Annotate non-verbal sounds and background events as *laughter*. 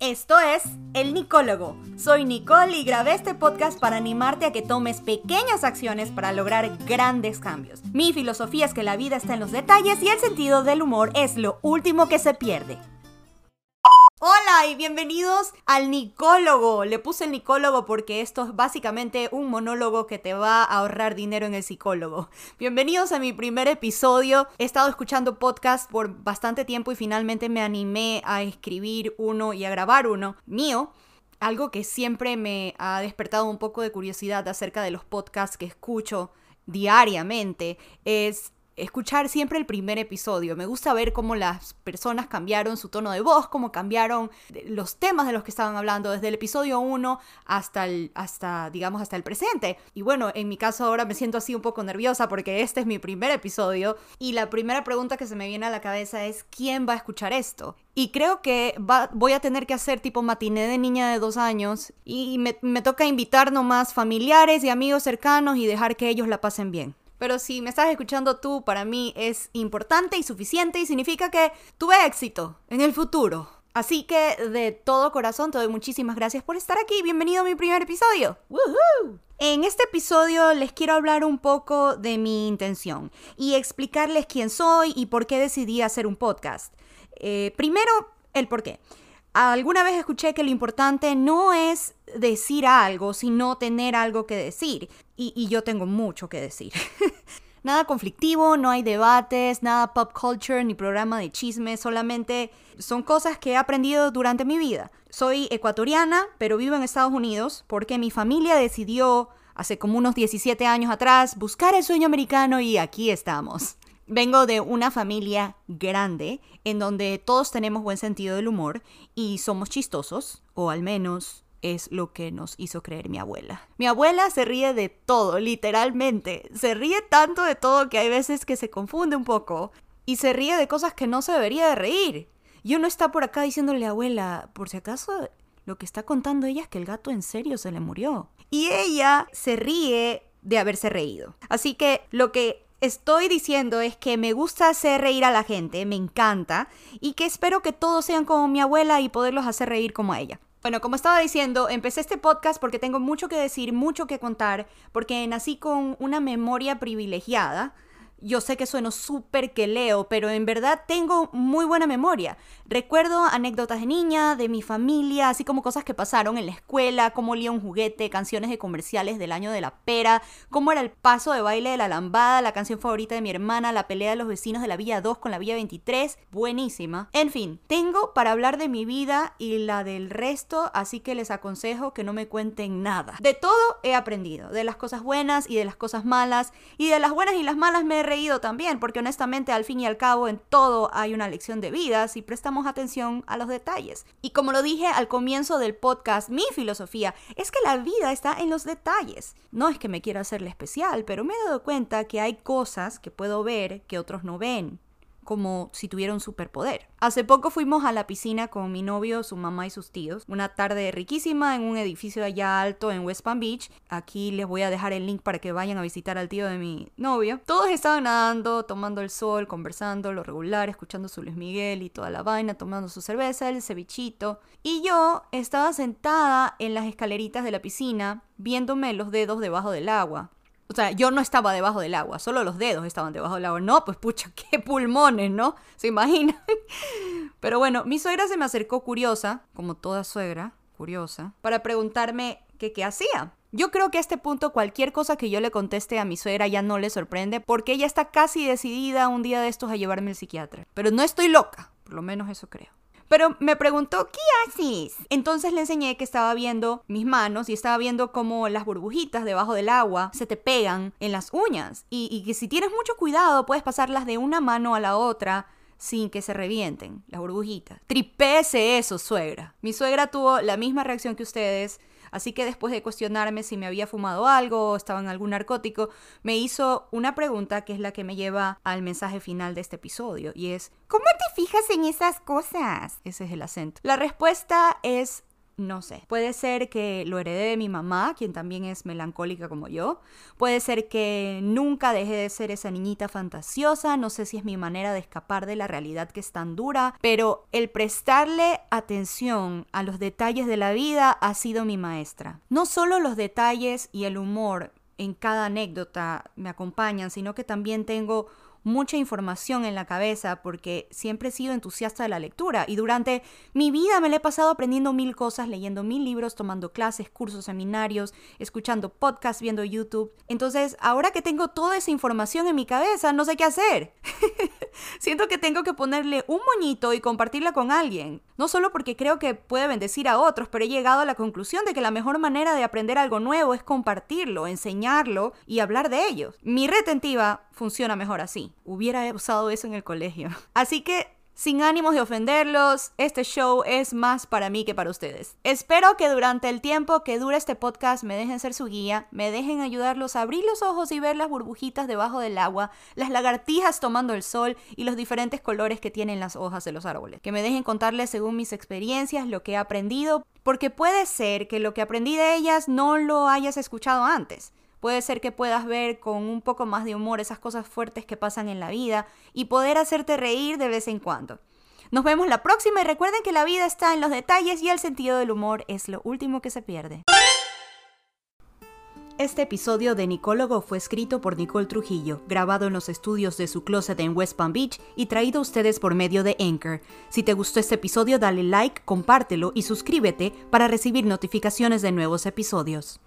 Esto es El Nicólogo. Soy Nicole y grabé este podcast para animarte a que tomes pequeñas acciones para lograr grandes cambios. Mi filosofía es que la vida está en los detalles y el sentido del humor es lo último que se pierde. Y bienvenidos al Nicólogo. Le puse el Nicólogo porque esto es básicamente un monólogo que te va a ahorrar dinero en el psicólogo. Bienvenidos a mi primer episodio. He estado escuchando podcast por bastante tiempo y finalmente me animé a escribir uno y a grabar uno mío. Algo que siempre me ha despertado un poco de curiosidad acerca de los podcasts que escucho diariamente es escuchar siempre el primer episodio. Me gusta ver cómo las personas cambiaron su tono de voz, cómo cambiaron los temas de los que estaban hablando desde el episodio 1 hasta el, hasta, digamos, hasta el presente. Y bueno, en mi caso ahora me siento así un poco nerviosa porque este es mi primer episodio y la primera pregunta que se me viene a la cabeza es ¿quién va a escuchar esto? Y creo que voy a tener que hacer tipo matiné de niña de dos años y me, me toca invitar nomás familiares y amigos cercanos y dejar que ellos la pasen bien. Pero si me estás escuchando tú, para mí es importante y suficiente y significa que tuve éxito en el futuro. Así que de todo corazón te doy muchísimas gracias por estar aquí. Bienvenido a mi primer episodio. En este episodio les quiero hablar un poco de mi intención y explicarles quién soy y por qué decidí hacer un podcast. Eh, primero, el por qué. Alguna vez escuché que lo importante no es decir algo, sino tener algo que decir. Y, yo tengo mucho que decir. *laughs* nada conflictivo, no hay debates, nada pop culture ni programa de chisme, solamente son cosas que he aprendido durante mi vida. Soy ecuatoriana, pero vivo en Estados Unidos porque mi familia decidió hace como unos 17 años atrás buscar el sueño americano y aquí estamos. Vengo de una familia grande en donde todos tenemos buen sentido del humor y somos chistosos, o al menos es lo que nos hizo creer mi abuela. Mi abuela se ríe de todo, literalmente. Se ríe tanto de todo que hay veces que se confunde un poco y se ríe de cosas que no se debería de reír. Yo no está por acá diciéndole abuela, por si acaso lo que está contando ella es que el gato en serio se le murió. Y ella se ríe de haberse reído. Así que lo que estoy diciendo es que me gusta hacer reír a la gente, me encanta, y que espero que todos sean como mi abuela y poderlos hacer reír como ella. Bueno, como estaba diciendo, empecé este podcast porque tengo mucho que decir, mucho que contar, porque nací con una memoria privilegiada yo sé que sueno súper que leo, pero en verdad tengo muy buena memoria. Recuerdo anécdotas de niña, de mi familia, así como cosas que pasaron en la escuela, cómo olía un juguete, canciones de comerciales del año de la pera, cómo era el paso de baile de la lambada, la canción favorita de mi hermana, la pelea de los vecinos de la Villa 2 con la Villa 23, buenísima. En fin, tengo para hablar de mi vida y la del resto, así que les aconsejo que no me cuenten nada. De todo he aprendido, de las cosas buenas y de las cosas malas, y de las buenas y las malas me he reído también, porque honestamente al fin y al cabo en todo hay una lección de vida si prestamos atención a los detalles. Y como lo dije al comienzo del podcast, mi filosofía es que la vida está en los detalles. No es que me quiera hacerle especial, pero me he dado cuenta que hay cosas que puedo ver que otros no ven como si tuviera un superpoder. Hace poco fuimos a la piscina con mi novio, su mamá y sus tíos. Una tarde riquísima en un edificio allá alto en West Palm Beach. Aquí les voy a dejar el link para que vayan a visitar al tío de mi novio. Todos estaban nadando, tomando el sol, conversando, lo regular, escuchando su Luis Miguel y toda la vaina, tomando su cerveza, el cevichito. Y yo estaba sentada en las escaleritas de la piscina, viéndome los dedos debajo del agua. O sea, yo no estaba debajo del agua, solo los dedos estaban debajo del agua. No, pues pucha, *laughs* qué pulmones, ¿no? ¿Se imaginan? *laughs* Pero bueno, mi suegra se me acercó curiosa, como toda suegra, curiosa, para preguntarme qué hacía. Yo creo que a este punto cualquier cosa que yo le conteste a mi suegra ya no le sorprende porque ella está casi decidida un día de estos a llevarme al psiquiatra. Pero no estoy loca, por lo menos eso creo. Pero me preguntó, ¿qué haces? Entonces le enseñé que estaba viendo mis manos y estaba viendo cómo las burbujitas debajo del agua se te pegan en las uñas. Y, que si tienes mucho cuidado puedes pasarlas de una mano a la otra sin que se revienten las burbujitas. Tripese eso, suegra. Mi suegra tuvo la misma reacción que ustedes Así que después de cuestionarme si me había fumado algo o estaba en algún narcótico, me hizo una pregunta que es la que me lleva al mensaje final de este episodio y es, ¿cómo te fijas en esas cosas? Ese es el acento. La respuesta es no sé. Puede ser que lo heredé de mi mamá, quien también es melancólica como yo. Puede ser que nunca dejé de ser esa niñita fantasiosa. No sé si es mi manera de escapar de la realidad que es tan dura. Pero el prestarle atención a los detalles de la vida ha sido mi maestra. No solo los detalles y el humor en cada anécdota me acompañan, sino que también tengo mucha información en la cabeza porque siempre he sido entusiasta de la lectura y durante mi vida me la he pasado aprendiendo mil cosas, leyendo mil libros, tomando clases, cursos, seminarios, escuchando podcasts, viendo YouTube. Entonces, ahora que tengo toda esa información en mi cabeza, no sé qué hacer. *laughs* Siento que tengo que ponerle un moñito y compartirla con alguien. No solo porque creo que puede bendecir a otros, pero he llegado a la conclusión de que la mejor manera de aprender algo nuevo es compartirlo, enseñarlo y hablar de ello. Mi retentiva funciona mejor así. Hubiera usado eso en el colegio. *laughs* Así que sin ánimos de ofenderlos, este show es más para mí que para ustedes. Espero que durante el tiempo que dure este podcast me dejen ser su guía, me dejen ayudarlos a abrir los ojos y ver las burbujitas debajo del agua, las lagartijas tomando el sol y los diferentes colores que tienen las hojas de los árboles. Que me dejen contarles según mis experiencias lo que he aprendido, porque puede ser que lo que aprendí de ellas no lo hayas escuchado antes. Puede ser que puedas ver con un poco más de humor esas cosas fuertes que pasan en la vida y poder hacerte reír de vez en cuando. Nos vemos la próxima y recuerden que la vida está en los detalles y el sentido del humor es lo último que se pierde. Este episodio de Nicólogo fue escrito por Nicole Trujillo, grabado en los estudios de su closet en West Palm Beach y traído a ustedes por medio de Anchor. Si te gustó este episodio, dale like, compártelo y suscríbete para recibir notificaciones de nuevos episodios.